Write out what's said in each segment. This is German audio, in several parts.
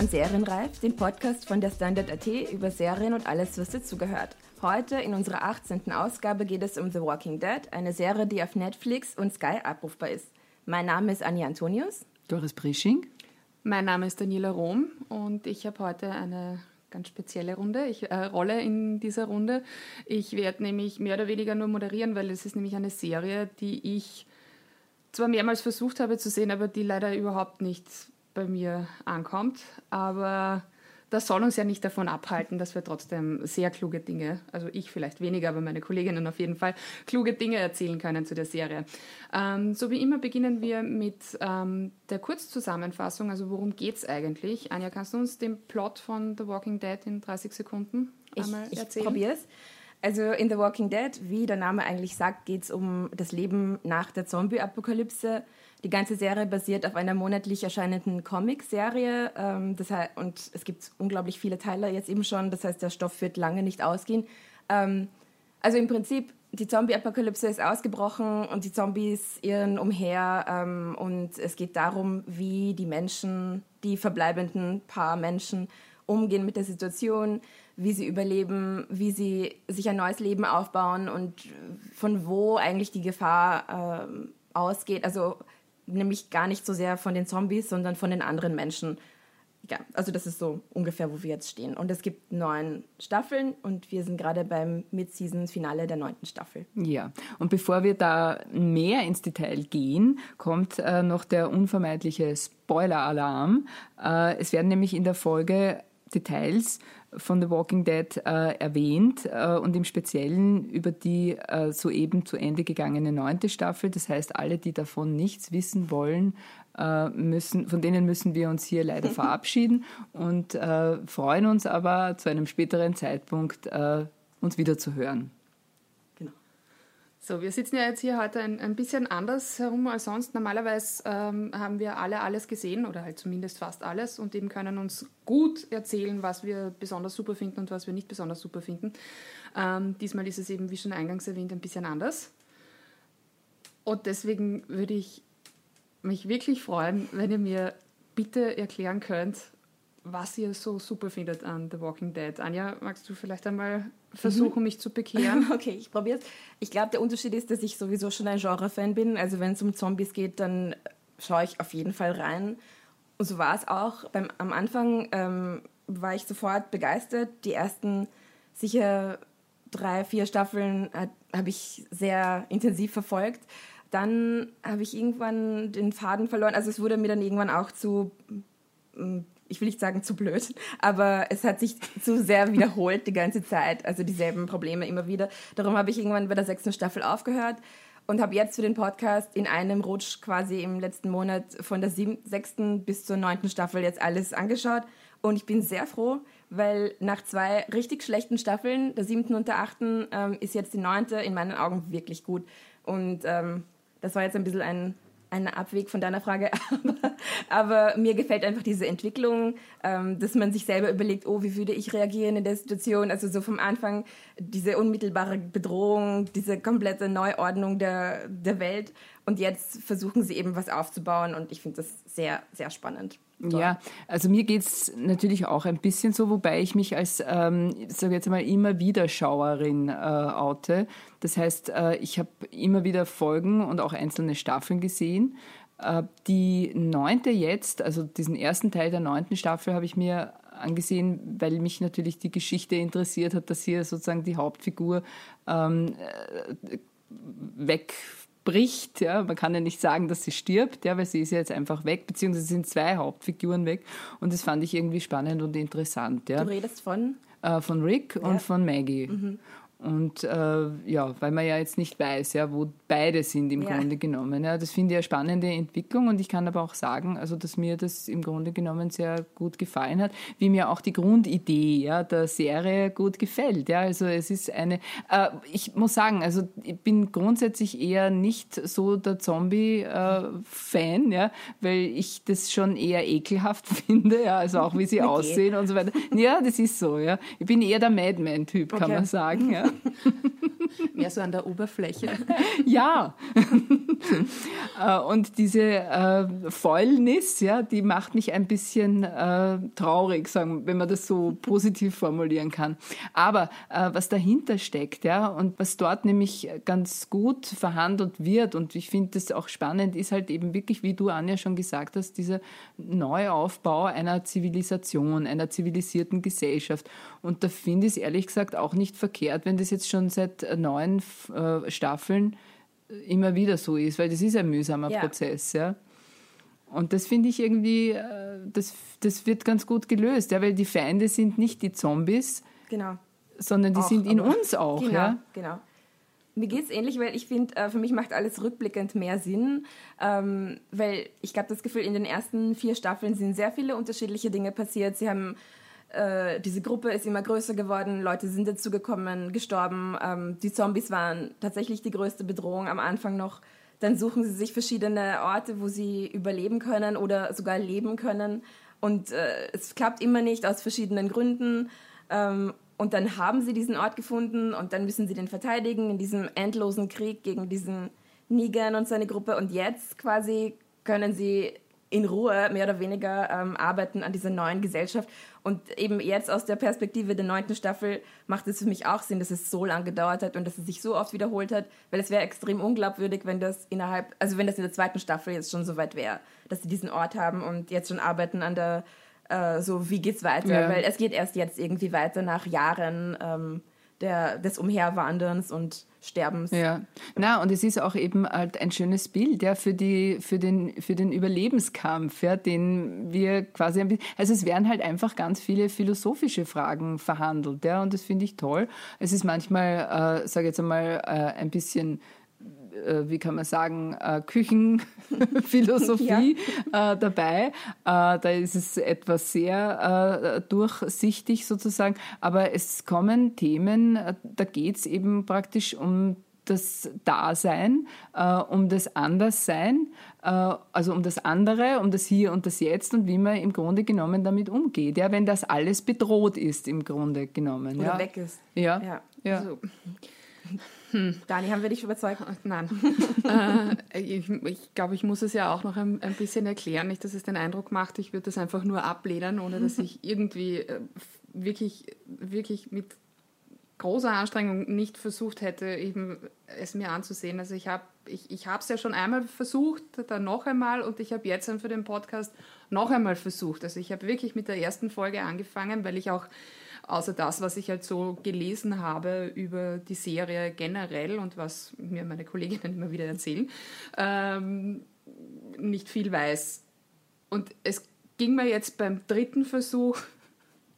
hören Serienreif, den Podcast von der Standard.at über Serien und alles, was dazugehört. Heute in unserer 18. Ausgabe geht es um The Walking Dead, eine Serie, die auf Netflix und Sky abrufbar ist. Mein Name ist Anja Antonius. Doris Brisching. Mein Name ist Daniela Rom und ich habe heute eine ganz spezielle Runde, ich, äh, Rolle in dieser Runde. Ich werde nämlich mehr oder weniger nur moderieren, weil es ist nämlich eine Serie, die ich zwar mehrmals versucht habe zu sehen, aber die leider überhaupt nicht bei mir ankommt. Aber das soll uns ja nicht davon abhalten, dass wir trotzdem sehr kluge Dinge, also ich vielleicht weniger, aber meine Kolleginnen auf jeden Fall, kluge Dinge erzählen können zu der Serie. Ähm, so wie immer beginnen wir mit ähm, der Kurzzusammenfassung, also worum geht es eigentlich? Anja, kannst du uns den Plot von The Walking Dead in 30 Sekunden einmal ich, erzählen? Ich probiere es. Also in The Walking Dead, wie der Name eigentlich sagt, geht es um das Leben nach der Zombie-Apokalypse. Die ganze Serie basiert auf einer monatlich erscheinenden Comic-Serie. Ähm, und es gibt unglaublich viele Teile jetzt eben schon. Das heißt, der Stoff wird lange nicht ausgehen. Ähm, also im Prinzip, die Zombie-Apokalypse ist ausgebrochen und die Zombies irren umher. Ähm, und es geht darum, wie die Menschen, die verbleibenden paar Menschen, umgehen mit der Situation, wie sie überleben, wie sie sich ein neues Leben aufbauen und von wo eigentlich die Gefahr äh, ausgeht. Also nämlich gar nicht so sehr von den Zombies, sondern von den anderen Menschen. Ja, also das ist so ungefähr, wo wir jetzt stehen. Und es gibt neun Staffeln und wir sind gerade beim Mid-Season-Finale der neunten Staffel. Ja, und bevor wir da mehr ins Detail gehen, kommt äh, noch der unvermeidliche Spoiler-Alarm. Äh, es werden nämlich in der Folge Details von The Walking Dead äh, erwähnt äh, und im Speziellen über die äh, soeben zu Ende gegangene neunte Staffel. Das heißt, alle, die davon nichts wissen wollen, äh, müssen, von denen müssen wir uns hier leider verabschieden und äh, freuen uns aber zu einem späteren Zeitpunkt, äh, uns wieder zu hören. So, wir sitzen ja jetzt hier heute ein, ein bisschen anders herum als sonst. Normalerweise ähm, haben wir alle alles gesehen oder halt zumindest fast alles und eben können uns gut erzählen, was wir besonders super finden und was wir nicht besonders super finden. Ähm, diesmal ist es eben, wie schon eingangs erwähnt, ein bisschen anders. Und deswegen würde ich mich wirklich freuen, wenn ihr mir bitte erklären könnt, was ihr so super findet an The Walking Dead. Anja, magst du vielleicht einmal versuchen, mhm. mich zu bekehren? Okay, ich probiere es. Ich glaube, der Unterschied ist, dass ich sowieso schon ein Genre-Fan bin. Also wenn es um Zombies geht, dann schaue ich auf jeden Fall rein. Und so war es auch. Beim, am Anfang ähm, war ich sofort begeistert. Die ersten sicher drei, vier Staffeln habe ich sehr intensiv verfolgt. Dann habe ich irgendwann den Faden verloren. Also es wurde mir dann irgendwann auch zu ich will nicht sagen zu blöd, aber es hat sich zu sehr wiederholt die ganze Zeit. Also dieselben Probleme immer wieder. Darum habe ich irgendwann bei der sechsten Staffel aufgehört und habe jetzt für den Podcast in einem Rutsch quasi im letzten Monat von der sieben, sechsten bis zur neunten Staffel jetzt alles angeschaut. Und ich bin sehr froh, weil nach zwei richtig schlechten Staffeln, der siebten und der achten, ähm, ist jetzt die neunte in meinen Augen wirklich gut. Und ähm, das war jetzt ein bisschen ein ein Abweg von deiner Frage, aber, aber mir gefällt einfach diese Entwicklung, ähm, dass man sich selber überlegt, oh, wie würde ich reagieren in der Situation? Also so vom Anfang diese unmittelbare Bedrohung, diese komplette Neuordnung der, der Welt und jetzt versuchen sie eben was aufzubauen und ich finde das sehr, sehr spannend. Ja, also mir geht es natürlich auch ein bisschen so, wobei ich mich als, ähm, sage jetzt mal, immer wieder Schauerin äh, oute. Das heißt, äh, ich habe immer wieder Folgen und auch einzelne Staffeln gesehen. Äh, die neunte jetzt, also diesen ersten Teil der neunten Staffel habe ich mir angesehen, weil mich natürlich die Geschichte interessiert hat, dass hier sozusagen die Hauptfigur ähm, äh, weg bricht. Ja. Man kann ja nicht sagen, dass sie stirbt, ja, weil sie ist ja jetzt einfach weg, beziehungsweise sind zwei Hauptfiguren weg. Und das fand ich irgendwie spannend und interessant. Ja. Du redest von? Äh, von Rick ja. und von Maggie. Mhm. Und äh, ja, weil man ja jetzt nicht weiß, ja, wo beide sind im ja. Grunde genommen. Ja, das finde ich eine spannende Entwicklung und ich kann aber auch sagen, also dass mir das im Grunde genommen sehr gut gefallen hat, wie mir auch die Grundidee ja, der Serie gut gefällt. Ja, also es ist eine, äh, ich muss sagen, also ich bin grundsätzlich eher nicht so der Zombie-Fan, äh, ja, weil ich das schon eher ekelhaft finde, ja, also auch wie sie aussehen und so weiter. Ja, das ist so, ja. Ich bin eher der Madman-Typ, kann okay. man sagen, ja. Mehr so an der Oberfläche. ja. Äh, und diese äh, Fäulnis, ja, die macht mich ein bisschen äh, traurig, sagen, wenn man das so positiv formulieren kann. Aber äh, was dahinter steckt, ja, und was dort nämlich ganz gut verhandelt wird, und ich finde das auch spannend, ist halt eben wirklich, wie du, Anja, schon gesagt hast, dieser Neuaufbau einer Zivilisation, einer zivilisierten Gesellschaft. Und da finde ich es ehrlich gesagt auch nicht verkehrt, wenn das jetzt schon seit neun äh, Staffeln immer wieder so ist, weil das ist ein mühsamer ja. Prozess, ja. Und das finde ich irgendwie, äh, das, das wird ganz gut gelöst, ja, weil die Feinde sind nicht die Zombies, genau. sondern die auch, sind in uns auch. Genau, ja? genau. Mir geht es ähnlich, weil ich finde, äh, für mich macht alles rückblickend mehr Sinn, ähm, weil ich habe das Gefühl, in den ersten vier Staffeln sind sehr viele unterschiedliche Dinge passiert. Sie haben äh, diese Gruppe ist immer größer geworden, Leute sind dazugekommen, gestorben. Ähm, die Zombies waren tatsächlich die größte Bedrohung am Anfang noch. Dann suchen sie sich verschiedene Orte, wo sie überleben können oder sogar leben können. Und äh, es klappt immer nicht aus verschiedenen Gründen. Ähm, und dann haben sie diesen Ort gefunden und dann müssen sie den verteidigen in diesem endlosen Krieg gegen diesen Negan und seine Gruppe. Und jetzt quasi können sie in Ruhe mehr oder weniger ähm, arbeiten an dieser neuen Gesellschaft. Und eben jetzt aus der Perspektive der neunten Staffel macht es für mich auch Sinn, dass es so lange gedauert hat und dass es sich so oft wiederholt hat, weil es wäre extrem unglaubwürdig, wenn das innerhalb, also wenn das in der zweiten Staffel jetzt schon so weit wäre, dass sie diesen Ort haben und jetzt schon arbeiten an der, äh, so wie geht's weiter, ja. weil es geht erst jetzt irgendwie weiter nach Jahren ähm, der, des Umherwanderns und Sterbens. Ja, na und es ist auch eben halt ein schönes Bild, ja, für die, für den, für den Überlebenskampf, ja, den wir quasi, ein bisschen, also es werden halt einfach ganz viele philosophische Fragen verhandelt, ja, und das finde ich toll. Es ist manchmal, äh, sage jetzt einmal, äh, ein bisschen äh, wie kann man sagen, äh, Küchenphilosophie ja. äh, dabei. Äh, da ist es etwas sehr äh, durchsichtig sozusagen. Aber es kommen Themen, äh, da geht es eben praktisch um das Dasein, um das Anderssein, also um das andere, um das Hier und das Jetzt und wie man im Grunde genommen damit umgeht. Ja, wenn das alles bedroht ist, im Grunde genommen. Oder ja. weg ist. Ja. ja. ja. Also. Hm. Dani, haben wir dich überzeugt? Nein. äh, ich, ich glaube, ich muss es ja auch noch ein, ein, bisschen erklären, nicht, dass es den Eindruck macht, ich würde das einfach nur ablehnen, ohne dass ich irgendwie äh, wirklich, wirklich mit großer Anstrengung nicht versucht hätte, eben es mir anzusehen. Also ich habe ich, ich es ja schon einmal versucht, dann noch einmal und ich habe jetzt dann für den Podcast noch einmal versucht. Also ich habe wirklich mit der ersten Folge angefangen, weil ich auch außer das, was ich halt so gelesen habe über die Serie generell und was mir meine Kolleginnen immer wieder erzählen, ähm, nicht viel weiß. Und es ging mir jetzt beim dritten Versuch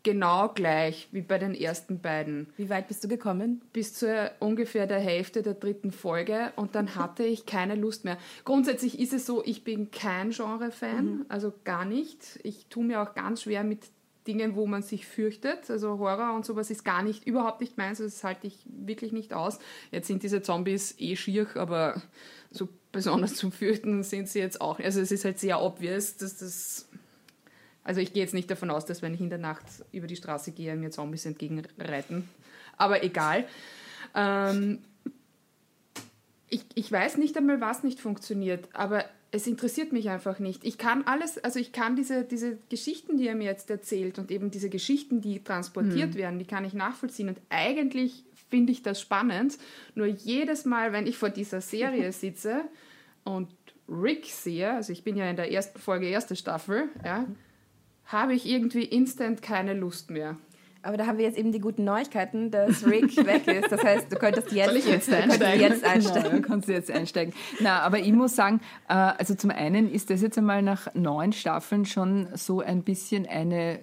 genau gleich wie bei den ersten beiden. Wie weit bist du gekommen? Bis zu ungefähr der Hälfte der dritten Folge und dann hatte ich keine Lust mehr. Grundsätzlich ist es so, ich bin kein Genre-Fan, mhm. also gar nicht. Ich tue mir auch ganz schwer mit Dingen, wo man sich fürchtet. Also Horror und sowas ist gar nicht, überhaupt nicht meins. Also das halte ich wirklich nicht aus. Jetzt sind diese Zombies eh schier, aber so besonders zum Fürchten sind sie jetzt auch. Also es ist halt sehr obvious, dass das. Also ich gehe jetzt nicht davon aus, dass wenn ich in der Nacht über die Straße gehe, mir Zombies entgegenreiten. Aber egal. Ähm, ich, ich weiß nicht einmal, was nicht funktioniert, aber es interessiert mich einfach nicht. Ich kann alles, also ich kann diese, diese Geschichten, die er mir jetzt erzählt und eben diese Geschichten, die transportiert mhm. werden, die kann ich nachvollziehen. Und eigentlich finde ich das spannend. Nur jedes Mal, wenn ich vor dieser Serie sitze und Rick sehe, also ich bin ja in der ersten Folge, erste Staffel, ja, habe ich irgendwie instant keine Lust mehr. Aber da haben wir jetzt eben die guten Neuigkeiten, dass Rick weg ist. Das heißt, du könntest jetzt, Soll ich jetzt einsteigen. Jetzt einsteigen. Genau, kannst du jetzt einsteigen. Na, aber ich muss sagen, äh, also zum einen ist das jetzt einmal nach neun Staffeln schon so ein bisschen eine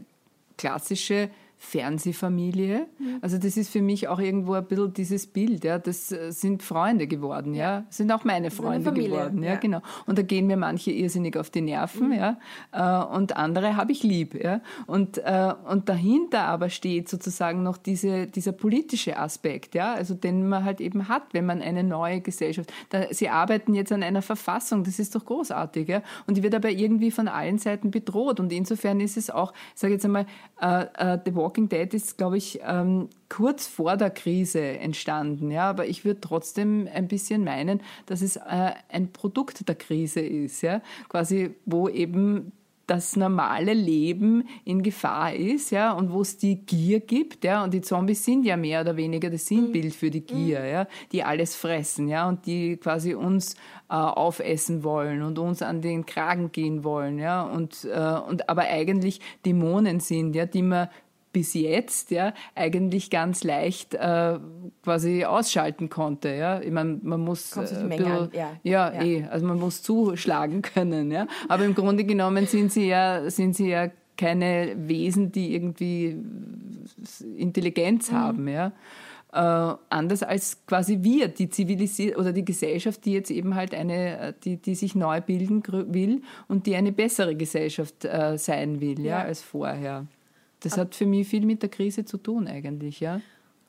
klassische Fernsehfamilie. Mhm. Also das ist für mich auch irgendwo ein bisschen dieses Bild, ja, das äh, sind Freunde geworden, ja, das sind auch meine Freunde geworden, ja, ja, genau. Und da gehen mir manche irrsinnig auf die Nerven, mhm. ja, äh, und andere habe ich lieb, ja. Und, äh, und dahinter aber steht sozusagen noch diese, dieser politische Aspekt, ja, also den man halt eben hat, wenn man eine neue Gesellschaft, da, sie arbeiten jetzt an einer Verfassung, das ist doch großartig, ja, und die wird aber irgendwie von allen Seiten bedroht und insofern ist es auch, ich sage jetzt einmal, äh, The Walking Dead ist, glaube ich, ähm, kurz vor der Krise entstanden. Ja, aber ich würde trotzdem ein bisschen meinen, dass es äh, ein Produkt der Krise ist. Ja, quasi, wo eben das normale Leben in Gefahr ist, ja, und wo es die Gier gibt, ja, und die Zombies sind ja mehr oder weniger das Sinnbild für die Gier, ja, die alles fressen, ja, und die quasi uns äh, aufessen wollen und uns an den Kragen gehen wollen, ja, und, äh, und aber eigentlich Dämonen sind, ja, die man bis jetzt ja eigentlich ganz leicht äh, quasi ausschalten konnte. Ja, ich meine, man muss äh, bisschen, ja, ja, ja, eh, also man muss zuschlagen können. Ja, aber im Grunde genommen sind sie ja sind sie ja keine Wesen, die irgendwie Intelligenz mhm. haben. Ja. Äh, anders als quasi wir, die zivilisiert oder die Gesellschaft, die jetzt eben halt eine, die, die sich neu bilden will und die eine bessere Gesellschaft äh, sein will, ja, ja als vorher. Das hat für mich viel mit der Krise zu tun eigentlich, ja.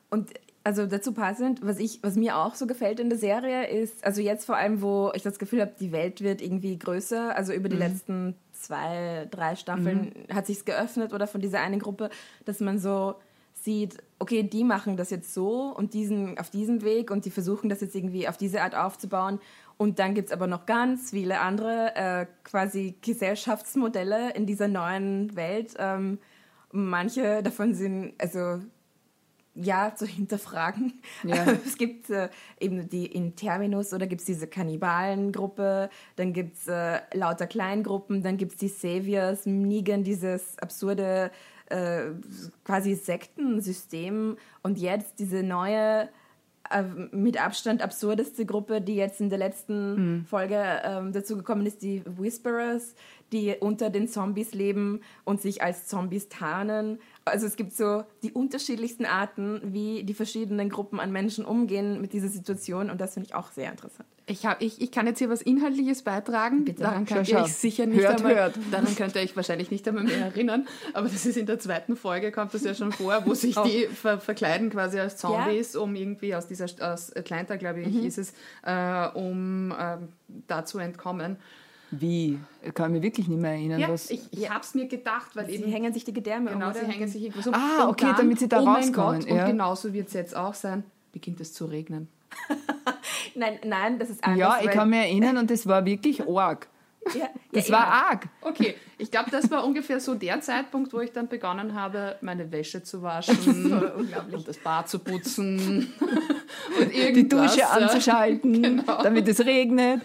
Und also dazu passend, was ich, was mir auch so gefällt in der Serie ist, also jetzt vor allem, wo ich das Gefühl habe, die Welt wird irgendwie größer, also über die mhm. letzten zwei, drei Staffeln mhm. hat sich's geöffnet oder von dieser einen Gruppe, dass man so sieht, okay, die machen das jetzt so und diesen auf diesem Weg und die versuchen das jetzt irgendwie auf diese Art aufzubauen. Und dann gibt es aber noch ganz viele andere äh, quasi Gesellschaftsmodelle in dieser neuen Welt. Ähm, Manche davon sind, also ja, zu hinterfragen. Ja. es gibt äh, eben die in Terminus oder gibt es diese Kannibalengruppe, dann gibt es äh, lauter Kleingruppen, dann gibt es die Saviors, Negan, dieses absurde äh, quasi Sektensystem und jetzt diese neue äh, mit Abstand absurdeste Gruppe, die jetzt in der letzten mhm. Folge ähm, dazu gekommen ist, die Whisperers, die unter den Zombies leben und sich als Zombies tarnen. Also es gibt so die unterschiedlichsten Arten, wie die verschiedenen Gruppen an Menschen umgehen mit dieser Situation und das finde ich auch sehr interessant. Ich, hab, ich, ich kann jetzt hier was Inhaltliches beitragen. Bitte. Daran könnt ihr euch sicher nicht hört, einmal, hört. daran könnt ihr euch wahrscheinlich nicht einmal mehr erinnern, aber das ist in der zweiten Folge, kommt das ja schon vor, wo sich die ver verkleiden quasi als Zombies, ja. um irgendwie aus dieser, aus Atlanta, glaube ich, mhm. ist es, äh, um äh, da zu entkommen. Wie? Ich kann mich wirklich nicht mehr erinnern. Ja, was ich, ich habe es mir gedacht, weil sie eben... hängen sich die Gedärme Genau, um, sie hängen sich irgendwo so. Ah, okay, dann, damit sie da oh rauskommen. Ja. Und genauso wird es jetzt auch sein, beginnt es zu regnen. nein, nein, das ist anders. Ja, ich kann mich erinnern und das war wirklich arg. Ja, das ja, war ja. arg. Okay, ich glaube, das war ungefähr so der Zeitpunkt, wo ich dann begonnen habe, meine Wäsche zu waschen und das Bad zu putzen und die Dusche anzuschalten, genau. damit es regnet.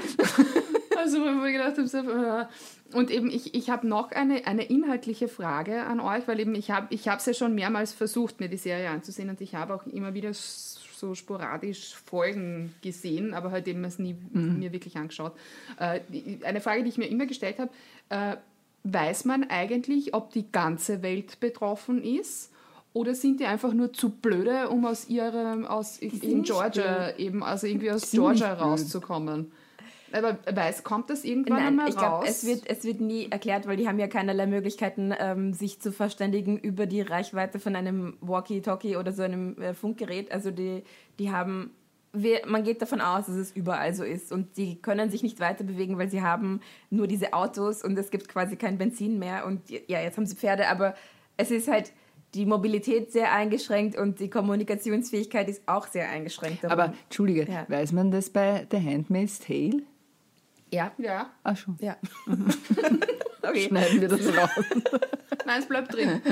Also, wo ich gedacht habe, so, äh, und eben, ich, ich habe noch eine, eine inhaltliche Frage an euch, weil eben ich habe es ich ja schon mehrmals versucht, mir die Serie anzusehen und ich habe auch immer wieder so sporadisch Folgen gesehen, aber halt eben es nie mhm. mir wirklich angeschaut. Äh, eine Frage, die ich mir immer gestellt habe, äh, weiß man eigentlich, ob die ganze Welt betroffen ist? Oder sind die einfach nur zu blöde, um aus ihrem, aus in Georgia eben, also irgendwie aus Georgia rauszukommen? Aber weiß, kommt das irgendwann Nein, einmal ich glaub, raus? Es wird, es wird nie erklärt, weil die haben ja keinerlei Möglichkeiten, ähm, sich zu verständigen über die Reichweite von einem Walkie-Talkie oder so einem äh, Funkgerät. Also die, die haben wir, man geht davon aus, dass es überall so ist und die können sich nicht weiter bewegen, weil sie haben nur diese Autos und es gibt quasi kein Benzin mehr und ja, jetzt haben sie Pferde, aber es ist halt die Mobilität sehr eingeschränkt und die Kommunikationsfähigkeit ist auch sehr eingeschränkt. Darum. Aber Entschuldige, ja. weiß man das bei The Handmaid's Tale? Ja. Ja. Ach schon. Ja. okay. Schneiden wir das raus. Nein, es bleibt drin.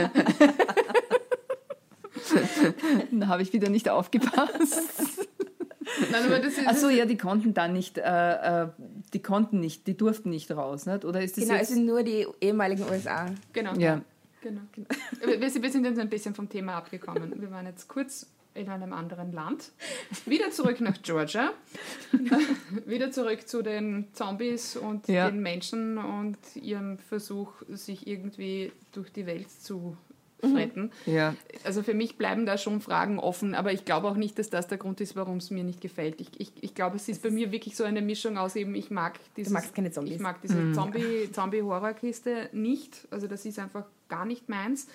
da habe ich wieder nicht aufgepasst. Nein, aber das ist, Ach so, ja, die konnten dann nicht, äh, äh, die konnten nicht, die durften nicht raus, nicht? Oder ist das genau, jetzt? es sind nur die ehemaligen USA. Genau. Ja. Genau, genau. Wir, wir sind jetzt ein bisschen vom Thema abgekommen. Wir waren jetzt kurz in einem anderen Land. Wieder zurück nach Georgia. Wieder zurück zu den Zombies und ja. den Menschen und ihrem Versuch, sich irgendwie durch die Welt zu fretten. Ja. Also für mich bleiben da schon Fragen offen, aber ich glaube auch nicht, dass das der Grund ist, warum es mir nicht gefällt. Ich, ich, ich glaube, es ist bei mir wirklich so eine Mischung aus eben, ich mag dieses, du magst keine Zombies. Ich mag diese mhm. Zombie-Horrorkiste nicht. Also das ist einfach gar nicht meins.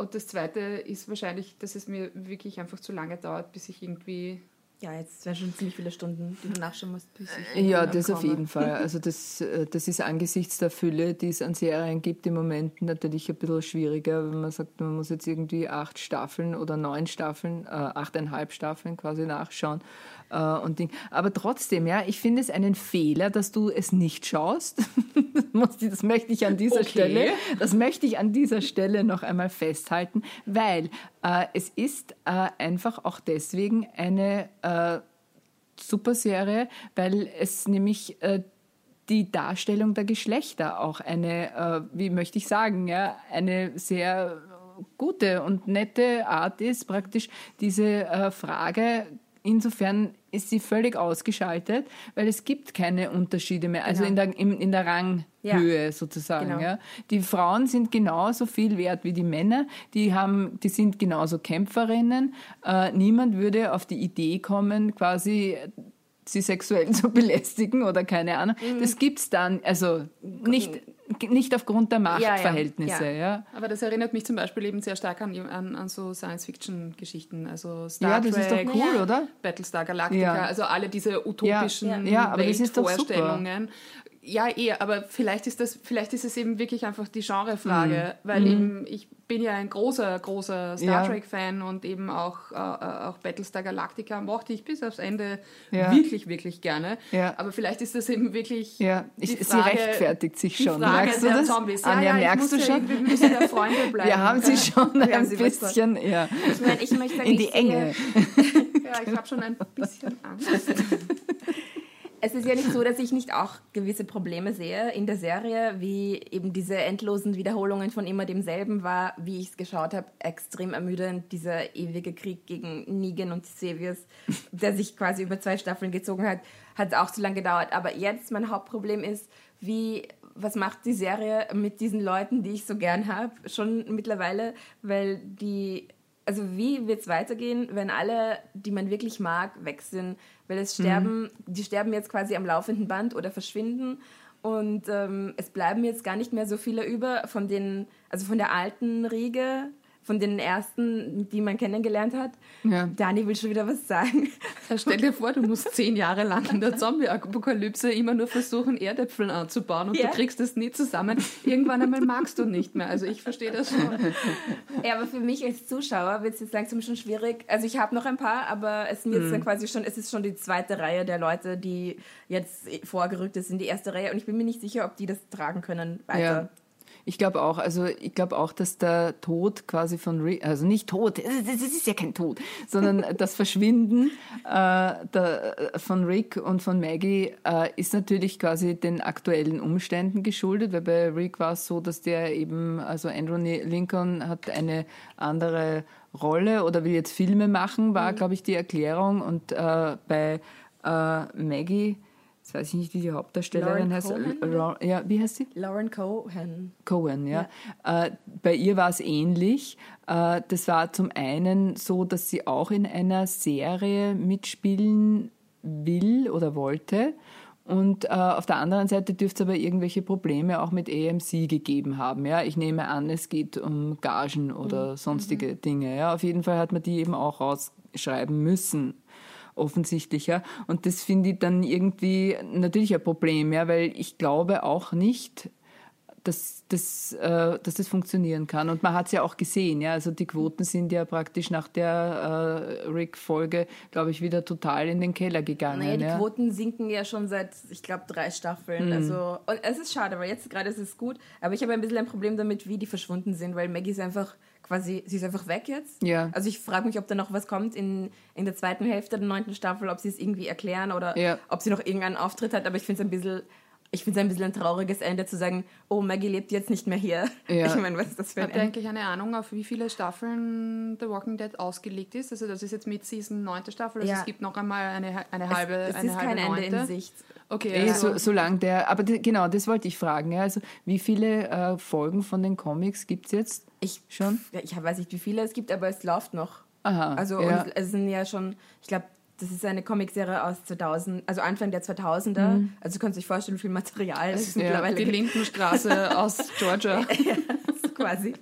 Und das Zweite ist wahrscheinlich, dass es mir wirklich einfach zu lange dauert, bis ich irgendwie Ja, jetzt wären schon ziemlich viele Stunden, die du nachschauen musst. Bis ich ja, das komme. auf jeden Fall. Also das, äh, das ist angesichts der Fülle, die es an Serien gibt im Moment natürlich ein bisschen schwieriger, wenn man sagt, man muss jetzt irgendwie acht Staffeln oder neun Staffeln, äh, achteinhalb Staffeln quasi nachschauen. Äh, und Ding. Aber trotzdem, ja, ich finde es einen Fehler, dass du es nicht schaust. das möchte ich an dieser okay. Stelle, das möchte ich an dieser Stelle noch einmal festhalten, weil äh, es ist äh, einfach auch deswegen eine äh, super Serie, weil es nämlich äh, die Darstellung der Geschlechter auch eine, äh, wie möchte ich sagen, ja, eine sehr gute und nette Art ist, praktisch diese äh, Frage insofern ist sie völlig ausgeschaltet, weil es gibt keine Unterschiede mehr, also genau. in, der, in, in der Ranghöhe ja. sozusagen. Genau. Ja. Die Frauen sind genauso viel wert wie die Männer, die, haben, die sind genauso Kämpferinnen. Äh, niemand würde auf die Idee kommen, quasi sie sexuell zu belästigen oder keine Ahnung. Mhm. Das es dann, also nicht, nicht aufgrund der Machtverhältnisse. Ja, ja. ja, Aber das erinnert mich zum Beispiel eben sehr stark an, an, an so Science-Fiction-Geschichten. Also Star ja, das Trek, ist doch cool, oder? Battlestar Galactica, also alle diese utopischen ja, Weltvorstellungen ja, eh, aber vielleicht ist das, vielleicht ist es eben wirklich einfach die Genrefrage, mhm. weil mhm. eben ich bin ja ein großer, großer Star Trek-Fan und eben auch, äh, auch Battlestar Galactica mochte ich bis aufs Ende ja. wirklich, wirklich gerne. Ja. Aber vielleicht ist das eben wirklich. Ja, ich, Frage, sie rechtfertigt sich schon. merkst du das? Zombies. Ja, Anja, ja, merkst du schon? wir müssen ja Freunde bleiben. Wir haben sie schon wir ein bisschen ja, ich mein, ich möchte in die Enge. ja, ich habe schon ein bisschen Angst. Es ist ja nicht so, dass ich nicht auch gewisse Probleme sehe in der Serie, wie eben diese endlosen Wiederholungen von immer demselben war, wie ich es geschaut habe, extrem ermüdend. Dieser ewige Krieg gegen Negan und Sevius, der sich quasi über zwei Staffeln gezogen hat, hat auch zu lange gedauert. Aber jetzt mein Hauptproblem ist, wie was macht die Serie mit diesen Leuten, die ich so gern habe, schon mittlerweile, weil die also wie wird es weitergehen, wenn alle, die man wirklich mag, weg sind? Weil es sterben, mhm. die sterben jetzt quasi am laufenden Band oder verschwinden. Und ähm, es bleiben jetzt gar nicht mehr so viele über von den, also von der alten Riege, von den ersten, die man kennengelernt hat. Ja. Dani will schon wieder was sagen. stell dir vor, du musst zehn Jahre lang in der Zombie-Apokalypse immer nur versuchen, Erdäpfel anzubauen und ja. du kriegst es nie zusammen. Irgendwann einmal magst du nicht mehr. Also ich verstehe das schon. Ja, aber für mich als Zuschauer wird es jetzt langsam schon schwierig. Also ich habe noch ein paar, aber es sind jetzt mhm. dann quasi schon, es ist schon die zweite Reihe der Leute, die jetzt vorgerückt ist in die erste Reihe und ich bin mir nicht sicher, ob die das tragen können weiter. Ja. Ich glaube auch, also ich glaube auch, dass der Tod quasi von Rick, also nicht Tod, das ist ja kein Tod, sondern das Verschwinden äh, der, von Rick und von Maggie äh, ist natürlich quasi den aktuellen Umständen geschuldet, weil bei Rick war es so, dass der eben, also Andrew Lincoln hat eine andere Rolle oder will jetzt Filme machen, war, mhm. glaube ich, die Erklärung und äh, bei äh, Maggie jetzt weiß ich nicht, wie die Hauptdarstellerin heißt. Cohen, ja, wie heißt sie? Lauren Cohen. Cohen, ja. ja. Äh, bei ihr war es ähnlich. Äh, das war zum einen so, dass sie auch in einer Serie mitspielen will oder wollte. Und äh, auf der anderen Seite dürfte es aber irgendwelche Probleme auch mit AMC gegeben haben. Ja? Ich nehme an, es geht um Gagen oder mhm. sonstige mhm. Dinge. Ja? Auf jeden Fall hat man die eben auch rausschreiben müssen offensichtlicher. Und das finde ich dann irgendwie natürlich ein Problem, ja, weil ich glaube auch nicht, dass das, äh, dass das funktionieren kann. Und man hat es ja auch gesehen, ja. Also die Quoten sind ja praktisch nach der äh, Rick-Folge, glaube ich, wieder total in den Keller gegangen. Naja, die ja. Quoten sinken ja schon seit, ich glaube, drei Staffeln. Mhm. Also und es ist schade, weil jetzt gerade ist es gut. Aber ich habe ein bisschen ein Problem damit, wie die verschwunden sind, weil Maggie ist einfach quasi, sie ist einfach weg jetzt. Ja. Also ich frage mich, ob da noch was kommt in, in der zweiten Hälfte der neunten Staffel, ob sie es irgendwie erklären oder ja. ob sie noch irgendeinen Auftritt hat. Aber ich finde es ein bisschen ich finde es ein bisschen ein trauriges Ende zu sagen, oh, Maggie lebt jetzt nicht mehr hier. Ja. Ich meine, was ist das für ein Habt ihr eigentlich eine Ahnung, auf wie viele Staffeln The Walking Dead ausgelegt ist? Also das ist jetzt mit Season 9. Staffel, also ja. es gibt noch einmal eine, eine halbe Es, es eine ist halbe kein Ende in Sicht. Okay, eh, also. so, solange der, aber die, genau, das wollte ich fragen. Ja, also wie viele äh, Folgen von den Comics gibt es jetzt ich, schon? Ich weiß nicht, wie viele es gibt, aber es läuft noch. Aha, also ja. es sind ja schon, ich glaube, das ist eine Comicserie aus 2000, also Anfang der 2000er. Mhm. Also du kannst dich vorstellen, wie viel Material das ist ja, mittlerweile Die Lindenstraße aus Georgia. ja, quasi.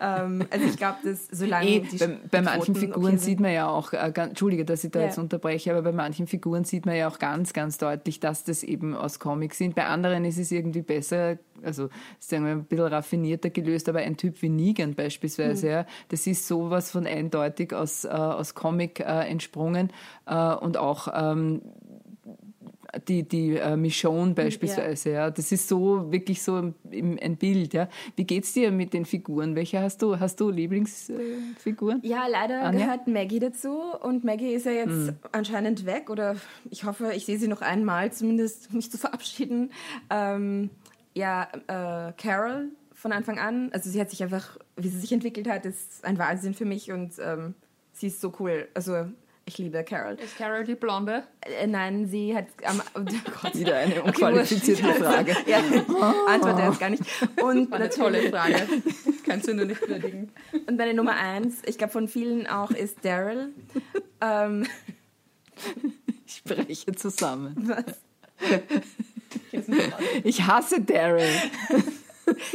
ähm, also ich glaube, dass solange Eh, die bei, bei manchen Quoten Figuren okay sieht man ja auch, äh, ganz, Entschuldige, dass ich da Ja. jetzt unterbreche, aber bei manchen Figuren sieht man ja auch ganz, ganz deutlich, dass das eben aus Comics sind. Bei anderen ist es irgendwie besser, also sagen wir ein bisschen raffinierter gelöst, aber ein Typ wie Negan beispielsweise, Mhm. ja, das ist sowas von eindeutig aus, äh, aus Comic äh, entsprungen äh, und auch ähm, die, die äh, Michonne beispielsweise, ja. Das ist so wirklich so im, ein Bild, ja. Wie geht's dir mit den Figuren? Welche hast du? Hast du Lieblingsfiguren? Ja, leider Anja? gehört Maggie dazu und Maggie ist ja jetzt Hm. anscheinend weg oder ich hoffe, ich sehe sie noch einmal, zumindest um mich zu verabschieden. Ähm, ja, äh, Carol von Anfang an, also sie hat sich einfach, wie sie sich entwickelt hat, ist ein Wahnsinn für mich und ähm, sie ist so cool. Also ich liebe Carol. Ist Carol die Blonde? Äh, nein, sie hat am oh Gott. Wieder eine Okay, unqualifizierte wurscht. Frage. Ja, antworte jetzt gar nicht. Und Eine tolle Frage. Kannst du nur nicht würdigen. Und meine Nummer eins, ich glaube von vielen auch, ist Daryl. ähm, Ich spreche zusammen. was? Ich hasse Daryl.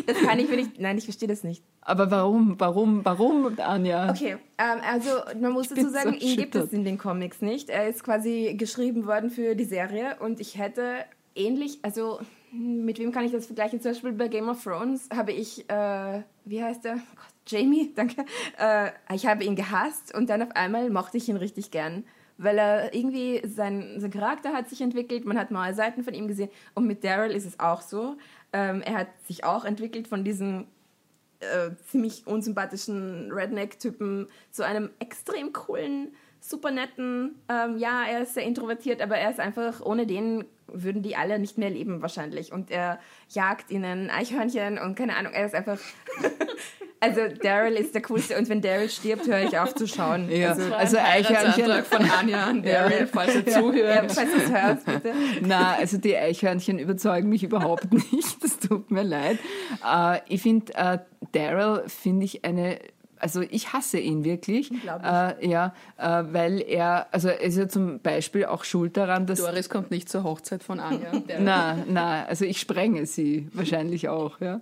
Das kann ich, wenn ich. Nein, ich verstehe das nicht. Aber warum, warum, warum, Anja? Okay, ähm, also man muss dazu sagen, so ihn gibt es in den Comics nicht. Er ist quasi geschrieben worden für die Serie und ich hätte ähnlich, also hm, mit wem kann ich das vergleichen? Zum Beispiel bei Game of Thrones habe ich, äh, wie heißt der? Oh Gott, Jamie, danke. Äh, ich habe ihn gehasst und dann auf einmal mochte ich ihn richtig gern. Weil er irgendwie, sein, sein Charakter hat sich entwickelt, man hat neue Seiten von ihm gesehen. Und mit Daryl ist es auch so. Ähm, er hat sich auch entwickelt von diesem äh, ziemlich unsympathischen Redneck-Typen zu einem extrem coolen, super netten, ähm, ja, er ist sehr introvertiert, aber er ist einfach, ohne den würden die alle nicht mehr leben wahrscheinlich. Und er jagt ihnen Eichhörnchen und keine Ahnung, er ist einfach... also Daryl ist der Coolste und wenn Daryl stirbt, höre ich auf zu schauen. Ja, Also, also Eichhörnchen, von Anja an Daryl, falls er ja, zuhört. falls du es hörst, bitte. na, also die Eichhörnchen überzeugen mich überhaupt nicht. Das tut mir leid. Äh, ich finde, äh, Daryl finde ich eine also ich hasse ihn wirklich. Äh, ja, äh, weil er, also er ist ja zum Beispiel auch schuld daran, dass Doris kommt nicht zur Hochzeit von Anja. Na, na, also ich sprenge sie wahrscheinlich auch, ja.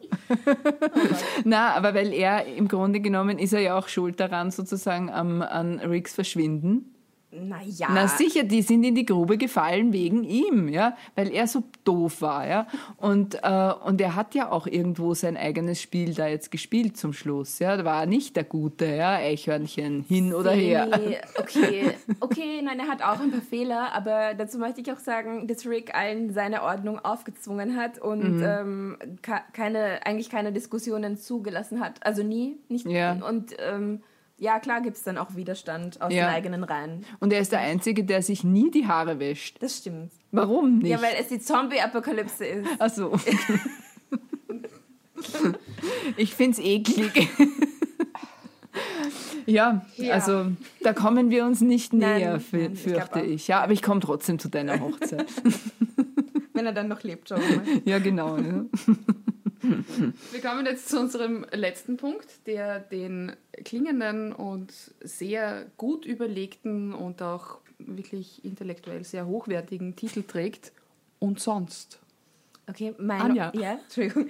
na, aber weil er im Grunde genommen ist er ja auch schuld daran, sozusagen am, an Ricks Verschwinden. Naja. Na sicher, die sind in die Grube gefallen wegen ihm, ja, weil er so doof war, ja. Und, äh, und er hat ja auch irgendwo sein eigenes Spiel da jetzt gespielt zum Schluss, ja. Da war er nicht der Gute, ja, Eichhörnchen, hin oder her. Okay, okay, nein, er hat auch ein paar Fehler, aber dazu möchte ich auch sagen, dass Rick allen seine Ordnung aufgezwungen hat und Mhm. ähm, keine, eigentlich keine Diskussionen zugelassen hat. Also nie, nicht. Ja. Und ähm, ja, klar gibt es dann auch Widerstand aus Ja. den eigenen Reihen. Und er ist der Einzige, der sich nie die Haare wäscht. Das stimmt. Warum nicht? Ja, weil es die Zombie-Apokalypse ist. Ach so. ich find's eklig. ja, Ja. also da kommen wir uns nicht Nein, näher, nein, ich glaub fürchte auch. ich. Ja, aber ich komme trotzdem zu deiner Hochzeit. Wenn er dann noch lebt, schauen wir mal. ja, genau. Ja. Wir kommen jetzt zu unserem letzten Punkt, der den klingenden und sehr gut überlegten und auch wirklich intellektuell sehr hochwertigen Titel trägt. Und sonst. Okay, mein, Anja. Ja, Entschuldigung.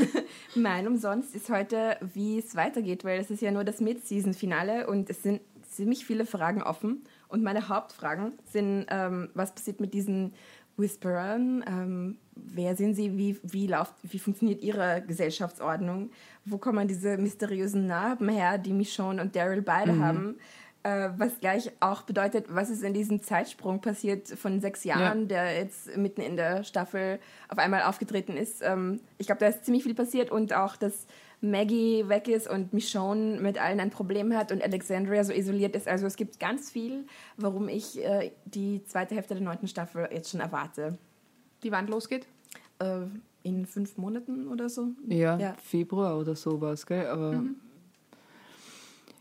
mein Umsonst ist heute, wie es weitergeht, weil es ist ja nur das Mid-Season-Finale und es sind ziemlich viele Fragen offen. Und meine Hauptfragen sind, ähm, was passiert mit diesen Whisperern? Ähm, wer sind sie? Wie, wie, läuft, wie funktioniert ihre Gesellschaftsordnung? Wo kommen diese mysteriösen Narben her, die Michonne und Daryl beide haben? Äh, was gleich auch bedeutet, was ist in diesem Zeitsprung passiert von sechs Jahren, der jetzt mitten in der Staffel auf einmal aufgetreten ist. Ähm, ich glaube, da ist ziemlich viel passiert und auch, dass Maggie weg ist und Michonne mit allen ein Problem hat und Alexandria so isoliert ist. Also es gibt ganz viel, warum ich äh, die zweite Hälfte der neunten Staffel jetzt schon erwarte. Die Wand losgeht? Äh, in fünf Monaten oder so. Ja, Ja. Februar oder sowas, gell? Aber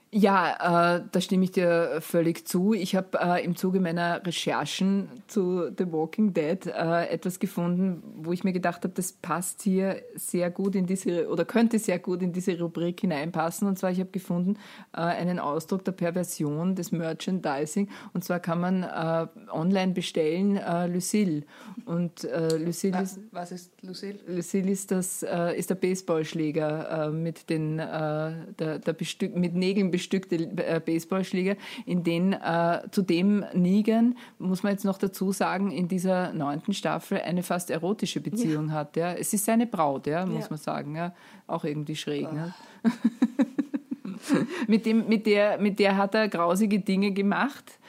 Ja, äh, da stimme ich dir völlig zu. Ich habe äh, im Zuge meiner Recherchen zu The Walking Dead äh, etwas gefunden, wo ich mir gedacht habe, das passt hier sehr gut in diese oder könnte sehr gut in diese Rubrik hineinpassen. Und zwar, ich habe gefunden äh, einen Ausdruck der Perversion des Merchandising. Und zwar kann man äh, online bestellen äh, Lucille. Und Lucille was, ist was ist Lucille? Lucille ist das ist der Baseballschläger mit den der, der mit Nägeln bestückte äh, Baseballschläger, in denen äh, zudem Negan, muss man jetzt noch dazu sagen, in dieser neunten Staffel eine fast erotische Beziehung ja. hat. Ja. Es ist seine Braut, ja, muss ja. man sagen. Ja. Auch irgendwie schräg. Ne? mit, dem, mit, der, mit der hat er grausige Dinge gemacht.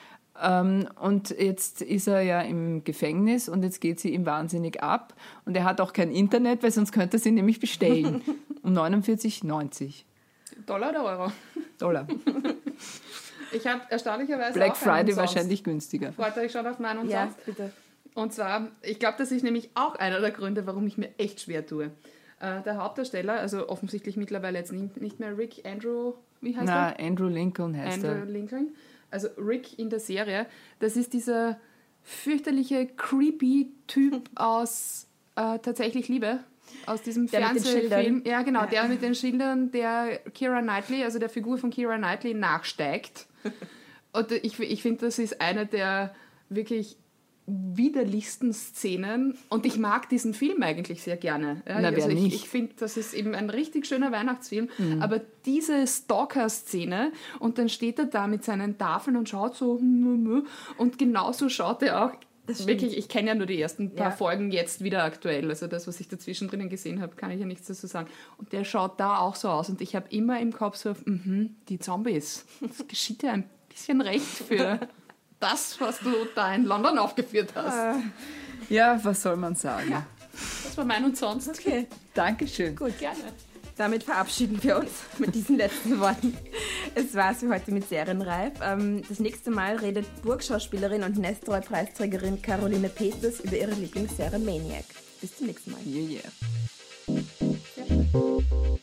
Ähm, und jetzt ist er ja im Gefängnis und jetzt geht sie ihm wahnsinnig ab. Und er hat auch kein Internet, weil sonst könnte er sie nämlich bestellen. um 49,90. Dollar oder Euro? Dollar. Ich habe erstaunlicherweise Black Friday wahrscheinlich günstiger. Warte, ich schaue auf meinen und ja, sonst. bitte. Und zwar, ich glaube, das ist nämlich auch einer der Gründe, warum ich mir echt schwer tue. Äh, der Hauptdarsteller, also offensichtlich mittlerweile jetzt nicht, nicht mehr Rick Andrew, wie heißt Na, er? Andrew Lincoln heißt Andrew er. Andrew Lincoln. Also Rick in der Serie, das ist dieser fürchterliche, creepy Typ aus äh, Tatsächlich Liebe aus diesem der Fernsehfilm. Ja, genau, der mit den Schildern, der Kira Knightley, also der Figur von Kira Knightley, nachsteigt. Und ich, ich finde, das ist eine der wirklich widerlichsten Szenen und ich mag diesen Film eigentlich sehr gerne. Ja, Na, also ich, ich finde, das ist eben ein richtig schöner Weihnachtsfilm, mhm. aber diese Stalker-Szene und dann steht er da mit seinen Tafeln und schaut so und genauso schaut er auch Wirklich, ich kenne ja nur die ersten paar ja. Folgen jetzt wieder aktuell. Also das, was ich dazwischen drinnen gesehen habe, kann ich ja nichts dazu sagen. Und der schaut da auch so aus. Und ich habe immer im Kopf so, mm die Zombies. Das geschieht ja ein bisschen recht für das, was du da in London aufgeführt hast. Ja, was soll man sagen? Ja, das war mein und sonst. Okay. Dankeschön. Gut, gerne. Damit verabschieden wir uns mit diesen letzten Worten. Es war's für heute mit Serienreif. Ähm, das nächste Mal redet Burgschauspielerin und Nestroy-Preisträgerin Caroline Peters über ihre Lieblingsserie Maniac. Bis zum nächsten Mal. Yeah, yeah.